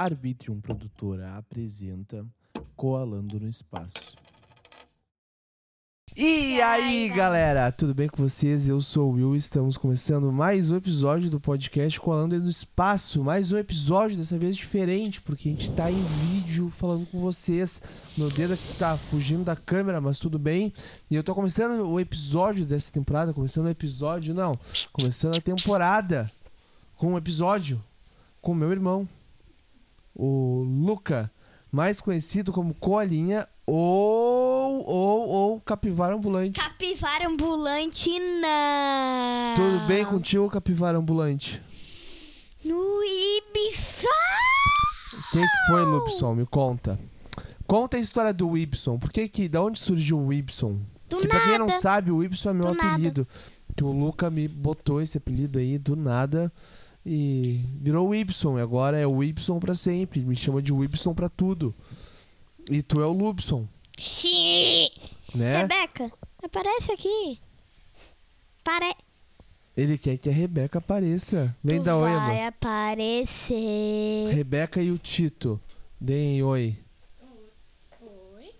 Arbitrium Produtora apresenta Coalando no Espaço. E aí, galera, tudo bem com vocês? Eu sou o Will, estamos começando mais um episódio do podcast Coalando no Espaço. Mais um episódio, dessa vez diferente, porque a gente tá em vídeo falando com vocês. Meu dedo aqui tá fugindo da câmera, mas tudo bem. E eu tô começando o episódio dessa temporada, começando o episódio, não, começando a temporada com um episódio com meu irmão, o Luca, mais conhecido como Coalinha ou, ou, ou Capivara Ambulante. Capivara ambulante, não. Tudo bem contigo, Capivara Ambulante? No Ibiza. O que, foi, Lupson? Me conta. Conta a história do Ibson. Por que que, da onde surgiu o Ibson? Do que pra quem não nada. sabe, o Ibson é meu Do nada. apelido. Que o Luca me botou esse apelido aí do nada e virou o Ibson. E agora é o Ibson pra sempre. Me chama de Ibson pra tudo. E tu é o Lubson, Xiii. né? Rebeca, aparece aqui. Pare... Ele quer que a Rebeca apareça. Vem tu dar oi, vai amor. aparecer. Rebeca e o Tito. Deem oi. Oi,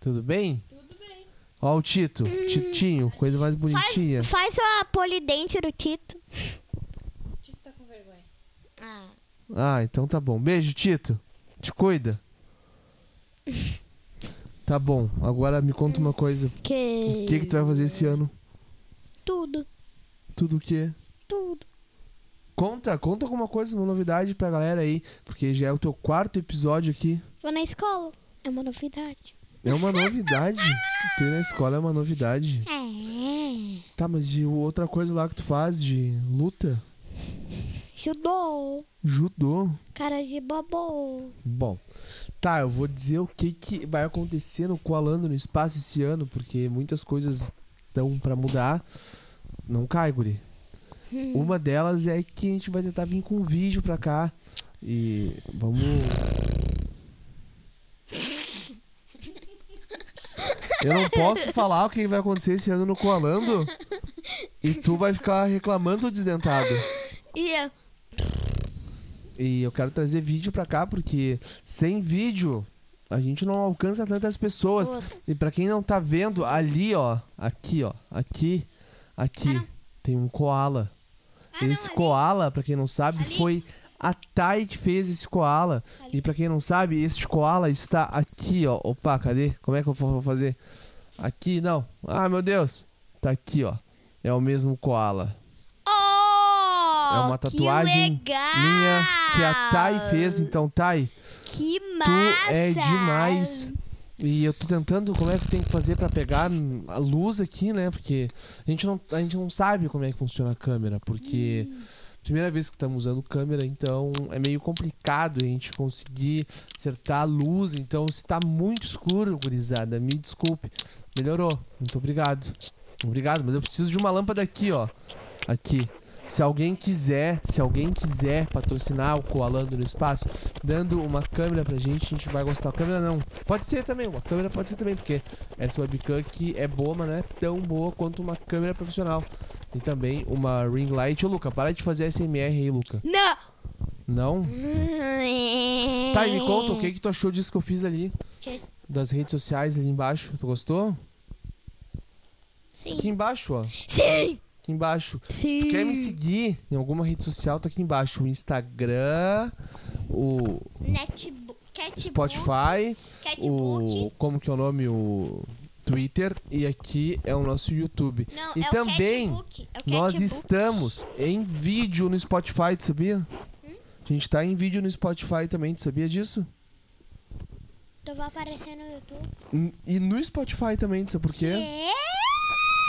Tudo bem? tudo bem. Ó o Tito. Titinho, coisa mais bonitinha. Faz, faz a polidente do Tito. Ah. Ah, então tá bom. Beijo, Tito. Te cuida. Tá bom. Agora me conta uma coisa. Que... O que que tu vai fazer esse ano? Tudo, Tudo o quê? tudo. Conta, conta alguma coisa, uma novidade pra galera aí, porque já é o teu quarto episódio aqui. Vou na escola. É uma novidade. É uma novidade. tu ir na escola é uma novidade. É. Tá, mas de outra coisa lá que tu faz de luta? Judô. Judô. Cara de bobo. Bom, tá, eu vou dizer o que, que vai acontecer no Coalando no Espaço esse ano, porque muitas coisas estão pra mudar. Não cai, guri. Uma delas é que a gente vai tentar vir com um vídeo pra cá. E vamos. Eu não posso falar o que vai acontecer esse ano no Coalando. E tu vai ficar reclamando desdentado. E eu? E eu quero trazer vídeo pra cá, porque sem vídeo a gente não alcança tantas pessoas. Nossa. E pra quem não tá vendo, ali, ó, aqui, ó, aqui, aqui, tem um koala. esse koala, pra quem não sabe, Ali. foi a Thay que fez esse koala. Ali. E pra quem não sabe, este koala está aqui, ó. Opa, cadê? Como é que eu vou fazer? Aqui, não. Ah, meu Deus. Tá aqui, ó. É o mesmo koala. É uma tatuagem que. Minha que a Thay fez. Então, Thay, Que Tu massa. é demais. E eu tô tentando como é que tem que fazer pra pegar a luz aqui, né? Porque a gente não, a gente não sabe como é que funciona a câmera, porque primeira vez que estamos usando câmera, então é meio complicado a gente conseguir acertar a luz. Então, se tá muito escuro, gurizada, me desculpe. Melhorou. Muito obrigado. Obrigado, mas eu preciso de uma lâmpada aqui, ó. Aqui. Se alguém quiser, se alguém quiser patrocinar o Coalando no Espaço, dando uma câmera pra gente, a gente vai gostar. Câmera não. Pode ser também, uma câmera pode ser também, porque essa webcam aqui é boa, mas não é tão boa quanto uma câmera profissional. Tem também uma ring light. Ô, Luca, para de fazer SMR aí, Luca. Não. Não? Tá, e me conta o que, que tu achou disso que eu fiz ali. Que- Das redes sociais ali embaixo. Tu gostou? Sim. Aqui embaixo, ó. Sim. Aqui embaixo. Se Sim. tu quer me seguir em alguma rede social, tá aqui embaixo. O Instagram, o Netbook. Spotify, Catbook. o. Como que é o nome? O Twitter. E aqui é o nosso YouTube. Não, e é também. É Nós estamos em vídeo no Spotify, tu sabia? A gente tá em vídeo no Spotify também, tu sabia disso? Tu vai aparecer no YouTube. E no Spotify também, tu sabe por quê? Quê?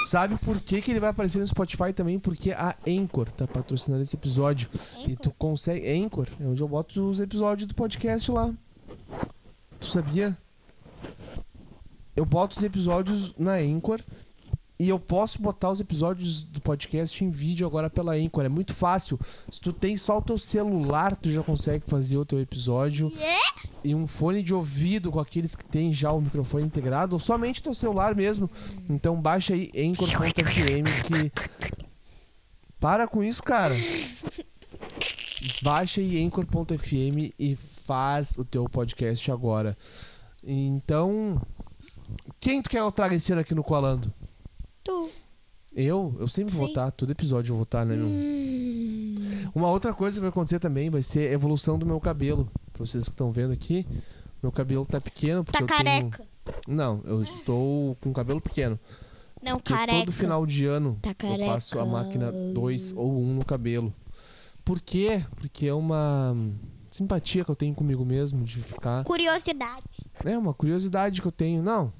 Sabe por que, que ele vai aparecer no Spotify também? Porque a Anchor tá patrocinando esse episódio. E tu consegue. Anchor é onde eu boto os episódios do podcast lá. Tu sabia? Eu boto os episódios na Anchor. E eu posso botar os episódios do podcast em vídeo agora pela Anchor. É muito fácil. Se tu tem só o teu celular, tu já consegue fazer o teu episódio. E um fone de ouvido com aqueles que tem já o microfone integrado. Ou somente teu celular mesmo. Então baixa aí Anchor.fm que... Para com isso, cara. baixa aí Anchor.fm e faz o teu podcast agora. Então, quem tu quer que eu traga esse ano aqui no Colando? Tu. Eu? Eu sempre vou Sim. estar, todo episódio eu vou estar, né? Hum. Uma outra coisa que vai acontecer também vai ser a evolução do meu cabelo. Pra vocês que estão vendo aqui, meu cabelo tá pequeno. Porque Tá eu tenho- careca. Não, eu estou com cabelo pequeno. Não, Porque careca. todo final de ano Tá eu passo a máquina 2 ou 1 um no cabelo. Por quê? Porque é uma simpatia que eu tenho comigo mesmo de ficar. Curiosidade. É uma curiosidade que eu tenho. Não,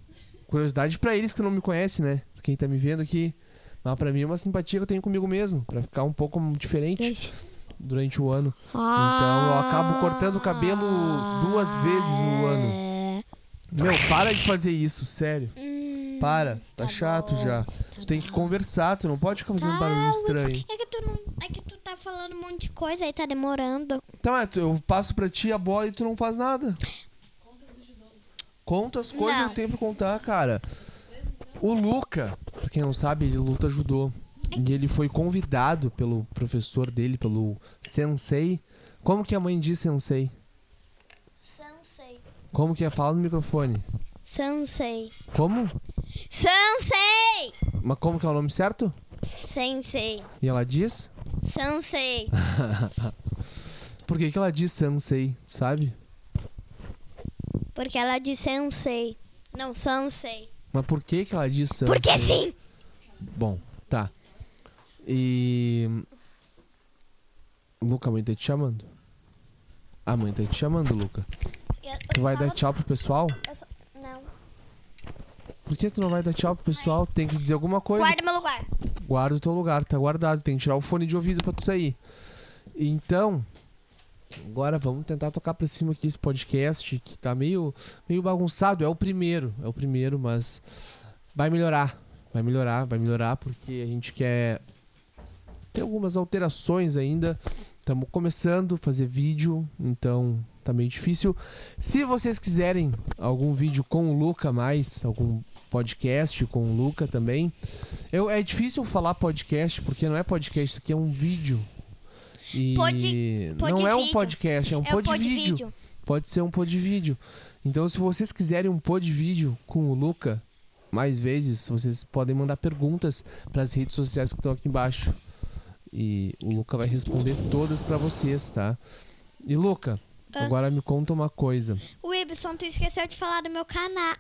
curiosidade pra eles que não me conhecem, né? Pra quem tá me vendo aqui. Mas pra mim é uma simpatia que eu tenho comigo mesmo. Pra ficar um pouco diferente durante o ano. Então eu acabo cortando o cabelo duas vezes no ano. É. Meu, para de fazer isso, sério. Hum, Para, tá, tá chato bom, já. tá Tu tem que conversar, tu não pode ficar fazendo barulho Calma, estranho. É que tu não. É que tu tá falando um monte de coisa aí, tá demorando. Tá, mas eu passo pra ti a bola e tu não faz nada. Conta as coisas Não. eu tenho pra contar, cara. O Luca, pra quem não sabe, ele luta judô. E ele foi convidado pelo professor dele, pelo sensei. Como que a mãe diz sensei? Sansei. Como que é? Fala no microfone. Sansei. Como? Sansei! Mas como que é o nome certo? Sensei. E ela diz? Sansei. Por que, que ela diz sensei, sabe? Porque ela disse sensei. Não, sansei. Mas por que, que ela diz sensei? Porque sim! Bom, tá. E. Luca, a mãe tá te chamando. A mãe tá te chamando, Luca. Tu vai dar tchau pro pessoal? Não. Por que tu não vai dar tchau pro pessoal? Tem que dizer alguma coisa. Guarda meu lugar. Guarda o teu lugar, tá guardado. Tem que tirar o fone de ouvido pra tu sair. Então, agora vamos tentar tocar pra cima aqui esse podcast que tá meio, meio bagunçado. É o primeiro, é o primeiro, mas vai melhorar. Vai melhorar, vai melhorar, porque a gente quer ter algumas alterações ainda. Estamos começando a fazer vídeo, então tá meio difícil. Se vocês quiserem algum vídeo com o Luca mais, algum podcast com o Luca também, eu, é difícil falar podcast, porque não é podcast, isso aqui é um vídeo. E não é um podcast, é um é pod pod vídeo. vídeo. Pode ser um pod vídeo. Então, se vocês quiserem um pod vídeo com o Luca, mais vezes, vocês podem mandar perguntas para as redes sociais que estão aqui embaixo. E o Luca vai responder todas para vocês, tá? E Luca, Ah. agora me conta uma coisa. O Ibson, tu esqueceu de falar do meu canal.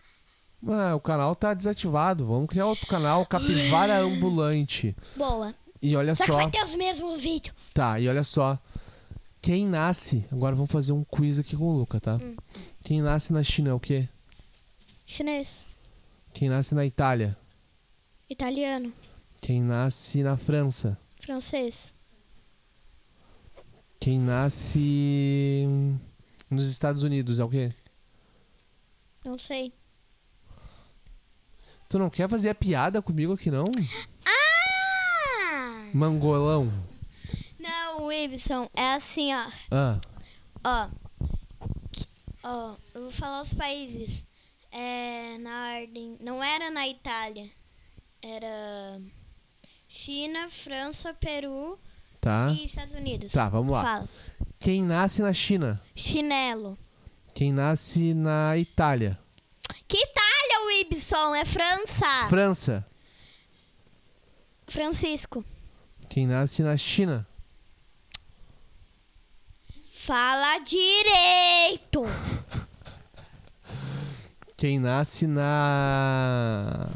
Ah, o canal tá desativado. Vamos criar outro canal, Capivara Ambulante. Boa. E olha Só que só. vai ter os mesmos vídeos. Tá, e olha só. Quem nasce. Agora vamos fazer um quiz aqui com o Luca, tá? Hum. Quem nasce na China é o quê? Chinês. Quem nasce na Itália? Italiano. Quem nasce na França? Francês. Quem nasce nos Estados Unidos é o quê? Não sei. Tu não quer fazer a piada comigo aqui não? Ah! Mangolão. Não, Ibson, é assim, ó. Ah, Ó. Ó, eu vou falar os países. É, na ordem. Não era na Itália. Era China, França, Peru tá. e Estados Unidos. Tá, vamos lá. Fala. Quem nasce na China? Chinelo. Quem nasce na Itália? Que Itália, o Ibson? É França. França. Francisco. Quem nasce na China? Fala direito. Quem nasce na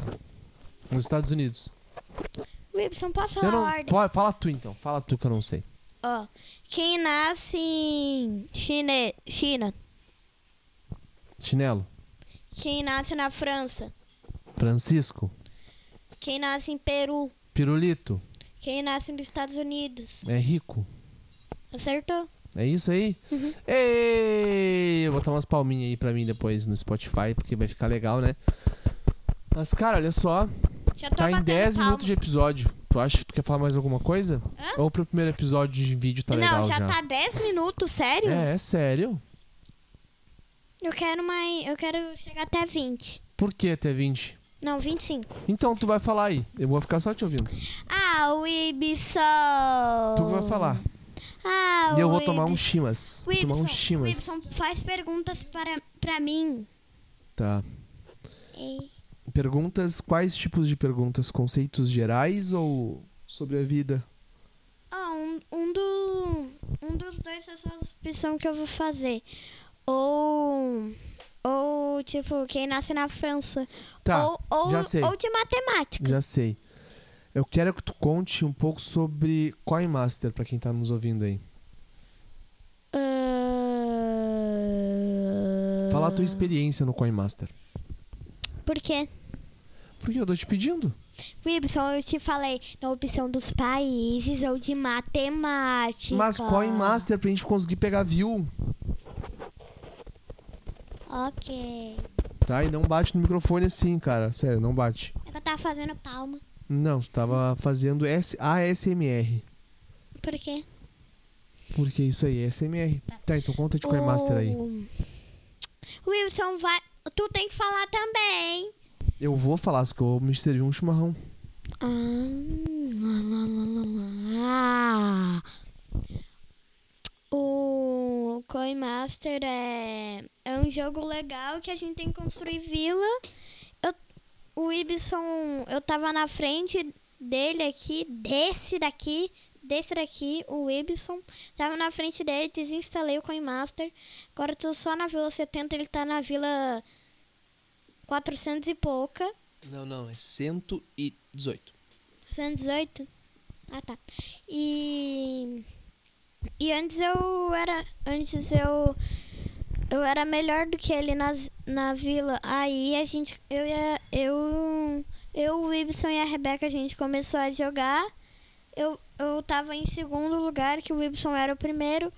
nos Estados Unidos? O Ibson, posso Eu falar não, a ordem? pode, fala tu então. Fala tu que eu não sei. Ó, quem nasce em Chine... China? Chinelo. Quem nasce na França? Francisco. Quem nasce em Peru? Pirulito. Quem nasce nos Estados Unidos? É rico. Acertou? É isso aí? Uhum. Ei, vou botar umas palminhas aí pra mim depois no Spotify, porque vai ficar legal, né? Mas, cara, olha só. Já tô Tá em batendo 10 palma. minutos de episódio. Tu acha que tu quer falar mais alguma coisa? Hã? Ou pro primeiro episódio de vídeo tá Não, legal já, já? tá 10 minutos, sério? É, é sério. Eu quero mais. Eu quero chegar até 20. Por que até 20? Não, 25. Então tu vai falar aí. Eu vou ficar só te ouvindo. Ah, o Ibson. Tu que vai falar. Ah, E eu vou o tomar um Ibson. chimas. Vou tomar um chimas. Wilson, faz perguntas para, pra mim. Tá. Ei. Perguntas, quais tipos de perguntas? Conceitos gerais ou sobre a vida? Ah, um, um, do, um dos dois é só a opção que eu vou fazer. Ou. Ou, tipo, quem nasce na França. Tá, ou, ou, já sei. ou de matemática. já sei. Eu quero que tu conte um pouco sobre Coin Master pra quem tá nos ouvindo aí. Ah, Fala a tua experiência no Coin Master. Por quê? Porque eu tô te pedindo. Wilson, eu te falei na opção dos países ou de matemática. Mas Coin Master pra gente conseguir pegar view, Ok. tá? E não bate no microfone assim, cara. Sério, não bate. É que eu tava fazendo palma. Não, tu tava fazendo S ASMR. Por quê? Porque isso aí é SMR. Tá, então conta de Coin Master aí. O- Wilson, vai. Tu tem que falar também. Eu vou falar, só que eu me servir um chimarrão. Ah. O Coin Master é, é um jogo legal que a gente tem que construir vila. Eu, o Ibson, eu tava na frente dele aqui, desse daqui, desse daqui, o Ibson. Tava na frente dele, desinstalei o Coin Master. Agora tô só na vila 70, ele tá na vila 400 e pouca. Não, não, é 118. 118? Ah, tá. E. E antes eu era. Antes eu. Eu era melhor do que ele nas, na vila. Aí a gente. Eu ia. Eu. Eu, o Ibson e a Rebeca, a gente começou a jogar. Eu, eu tava em segundo lugar, que o Ibson era o primeiro.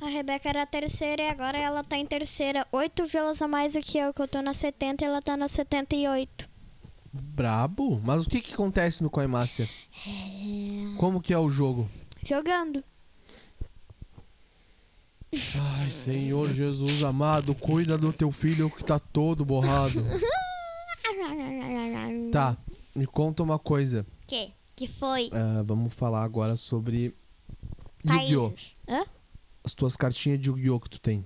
A Rebeca era a terceira e agora ela tá em terceira. Oito vilas a mais do que eu, que eu tô na 70 e ela tá na 78. Brabo? Mas o que que acontece no Coin Master? Como que é o jogo? Jogando. Ai, Senhor Jesus amado, cuida do teu filho que tá todo borrado. Tá, me conta uma coisa. Que? Que foi? Ah, vamos falar agora sobre Yu-Gi-Oh! Hã? As tuas cartinhas de Yu-Gi-Oh! que tu tem.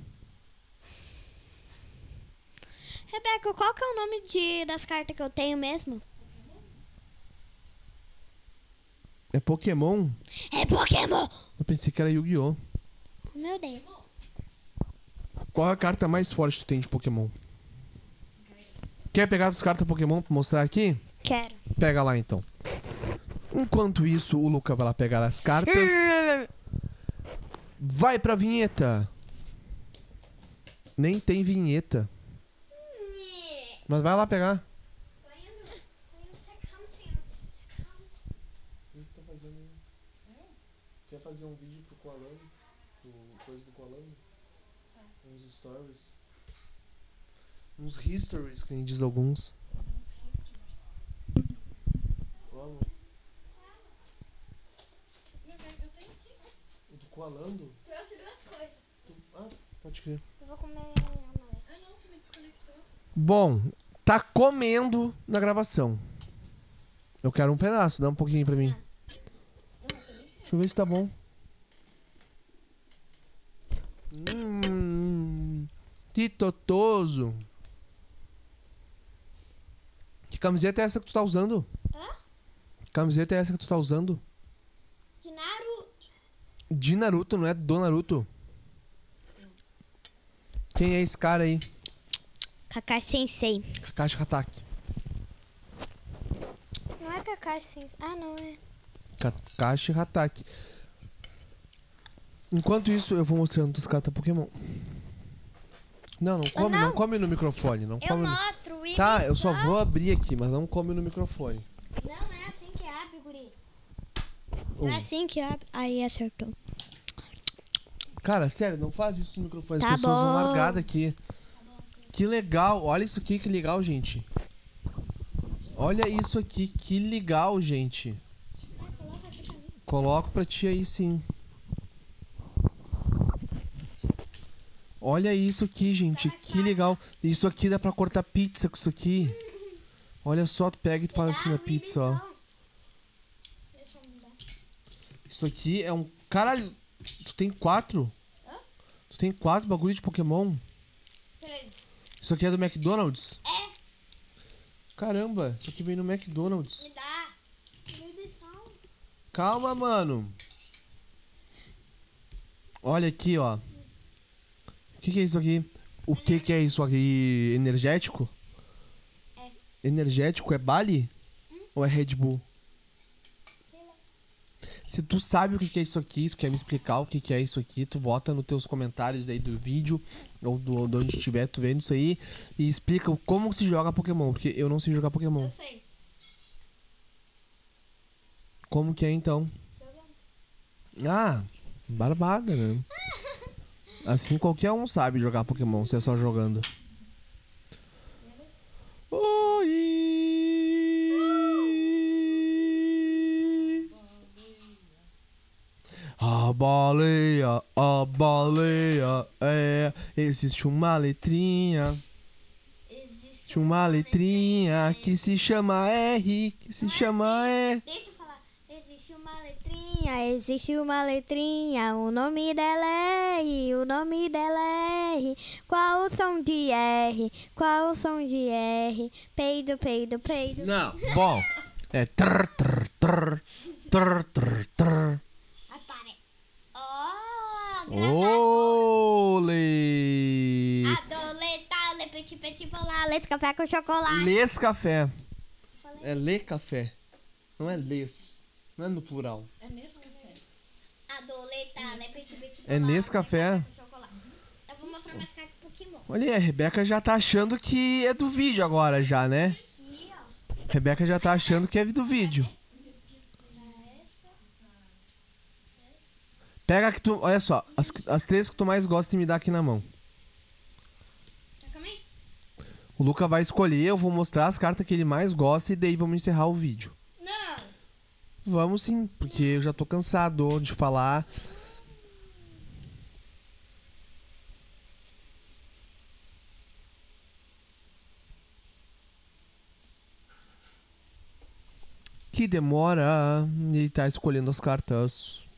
Rebeca, qual que é o nome de, das cartas que eu tenho mesmo? É Pokémon? É Pokémon! Eu pensei que era Yu-Gi-Oh! Meu Deus. Qual é a carta mais forte que tu tem de Pokémon? Quer pegar as cartas Pokémon pra mostrar aqui? Quero. Pega lá então. Enquanto isso, o Luca vai lá pegar as cartas. Vai pra vinheta. Nem tem vinheta. Mas vai lá pegar. Quer fazer um vídeo pro Koalano? Pro coisa do Koalano? Uns stories. Uns histories, que nem diz alguns. Vamos. Eu tenho aqui. O do Koalando? Trouxe duas coisas. Ah, pode crer. Eu vou comer Ah, não, tu me desconectou. Bom, tá comendo na gravação. Eu quero um pedaço, dá um pouquinho pra mim. Deixa eu ver se tá bom. Hum, que totoso. Que camiseta é essa que tu tá usando? Hã? Que camiseta é essa que tu tá usando? De Naruto. Não é do Naruto. Quem é esse cara aí? Kakashi Sensei. Kakashi Hatake. Não é Kakashi Sensei. Ah, não é. Kakashi Hatake. Enquanto isso, eu vou mostrando os cartas Pokémon. Não, não come, não. não. come no microfone. Não Eu come no... mostro o Tá, eu só vou abrir aqui, mas não come no microfone. Não é assim que abre, guri. Ô, Não é assim que abre. Aí acertou. Cara, sério, não faz isso no microfone. As Tá pessoas vão bom. largar daqui. Que legal. Olha isso aqui, que legal, gente. Olha isso aqui, que legal, gente. Coloco pra ti aí, sim. Olha isso aqui, gente. Que legal. Isso aqui dá pra cortar pizza com isso aqui. Olha só, tu pega e tu faz assim na pizza, ó. Isso aqui é um. Caralho, Tu tem quatro? Hã? Tu tem quatro bagulho de Pokémon? Peraí. Isso aqui é do McDonald's? É, Caramba, isso aqui vem no McDonald's. me dá. Calma, mano. Olha aqui, ó. O que, que é isso aqui? O que, que é isso aqui? Energético? É. Energético é Bali? Ou é Red Bull? Se tu sabe o que, é isso aqui, tu quer me explicar o que, é isso aqui, tu bota nos teus comentários aí do vídeo, ou do, de onde estiver tu vendo isso aí, e explica como se joga Pokémon, porque eu não sei jogar Pokémon. Eu sei. Como que é então? Jogando. Ah, barbada, né? Assim qualquer um sabe jogar Pokémon, se é só jogando. Oi! A baleia, a baleia, é. Existe uma letrinha, Existe uma letrinha que se chama R, que se chama E. Deixa eu falar. Existe uma letrinha, existe uma letrinha. O nome dela é R, o nome dela é R. Qual o som de R? Qual o som de R? Peido, peido, peido. Não, bom, é trrr, trrr, trrr, trrr, trrr, trrr. Adoleta, le petit petit polar, leite café com chocolate. Les café. É le café. Não é les. Não é no plural. É nesse café. Adoleta, le petit petit É nesse café? Eu vou mostrar mais Pokémon. Olha aí, a Rebeca já tá achando que é do vídeo agora já, né? Rebeca já tá achando que é do vídeo. Pega que tu. Olha só, as, as três que tu mais gosta de me dar aqui na mão. O Luca vai escolher, eu vou mostrar as cartas que ele mais gosta e daí vamos encerrar o vídeo. Não. Vamos sim, porque eu já tô cansado de falar. Que demora. Ele tá escolhendo as cartas.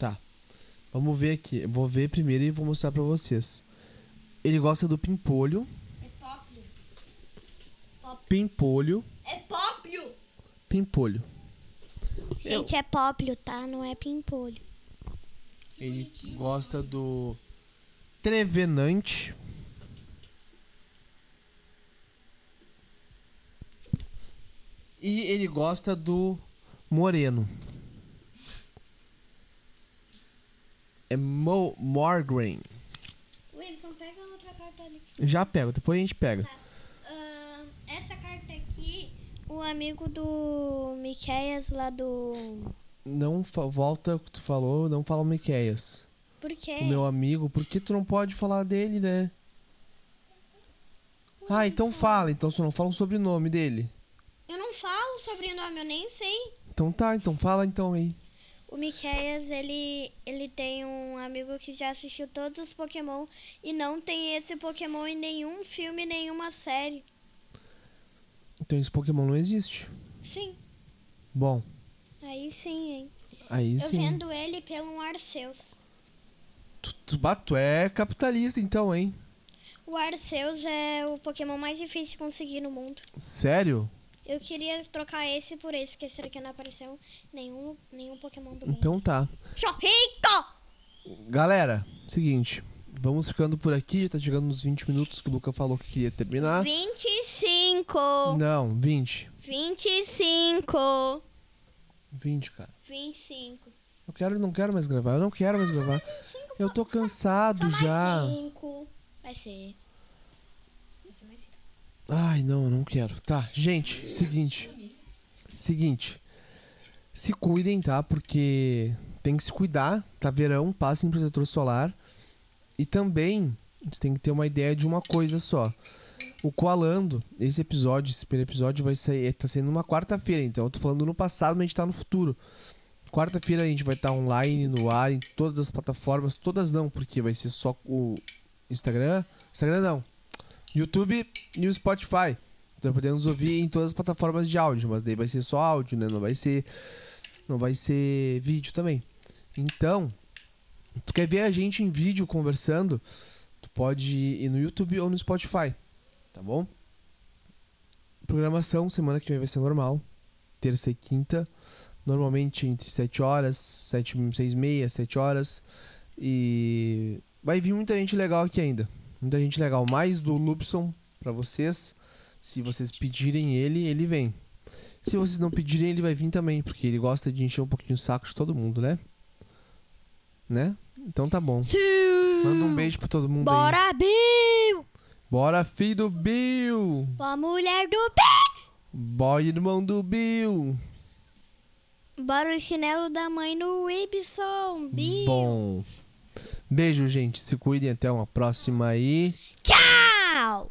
Tá. Vamos ver aqui. Eu vou ver primeiro e vou mostrar pra vocês. Ele gosta do pimpolho. É pópio. Pimpolho. É pópio. Pimpolho. Gente, é pópio, tá? Não é pimpolho. Ele gosta do Trevenante. E ele gosta do Moreno. Mo Morgraine. Wilson, pega outra carta ali. Já pego, depois a gente pega. Ah, essa carta aqui, o amigo do Miqueias lá do. Não volta o que tu falou, não fala o Miqueias. Por quê? O meu amigo, por que tu não pode falar dele, né? Ah, então fala, então só não fala o sobrenome dele. Eu não falo sobrenome, eu nem sei. Então tá, então fala então aí. O Miqueias, ele, ele tem um amigo que já assistiu todos os Pokémon e não tem esse Pokémon em nenhum filme, nenhuma série. Então esse Pokémon não existe. Sim, Bom, aí sim, hein? aí Eu sim. vendo ele pelo Arceus. Tu, tu, tu é capitalista então, hein? O Arceus é o Pokémon mais difícil de conseguir no mundo. Sério? Eu queria trocar esse por esse, que esse aqui não apareceu nenhum, nenhum Pokémon do bem. Então tá. Chorrito! Galera, seguinte. Vamos ficando por aqui, já tá chegando nos 20 minutos que o Luca falou que queria terminar. 25! Não, 20. 25! 20, cara. 25. Eu quero, não quero mais gravar, eu não quero mais gravar. 25 Eu tô cansado só já. mais 5. Vai ser. Vai ser mais 5. Ai, não, eu não quero. Tá, gente, seguinte. Seguinte. Se cuidem, tá? Porque tem que se cuidar. Tá verão, passem protetor solar. E também, você tem que ter uma ideia de uma coisa só. O Coalando, esse episódio, esse primeiro episódio vai sair, tá saindo numa quarta-feira, então eu tô falando no passado, mas a gente tá no futuro. Quarta-feira a gente vai estar online, no ar, em todas as plataformas, todas não, porque vai ser só o Instagram. Instagram não. YouTube e o Spotify. Poder nos ouvir em todas as plataformas de áudio, mas daí vai ser só áudio, né? Não vai ser. Não vai ser vídeo também. Então, tu quer ver a gente em vídeo conversando? Tu pode ir no YouTube ou no Spotify, tá bom? Programação, semana que vem vai ser normal. Terça e quinta. Normalmente entre 7 horas, 7, 6 e meia, 7 horas. E vai vir muita gente legal aqui ainda. Muita gente legal. Mais do Lupson pra vocês. Se vocês pedirem ele, ele vem. Se vocês não pedirem, ele vai vir também, porque ele gosta de encher um pouquinho o saco de todo mundo, né? Né? Então tá bom. Manda um beijo pra todo mundo aí. Bora, Bill! Bora, filho do Bill! Pra mulher do Bill! Boy, irmão do Bill! Bora o chinelo da mãe no Ibson, Bill! Bom. Beijo, gente. Se cuidem. Até uma próxima aí. Tchau!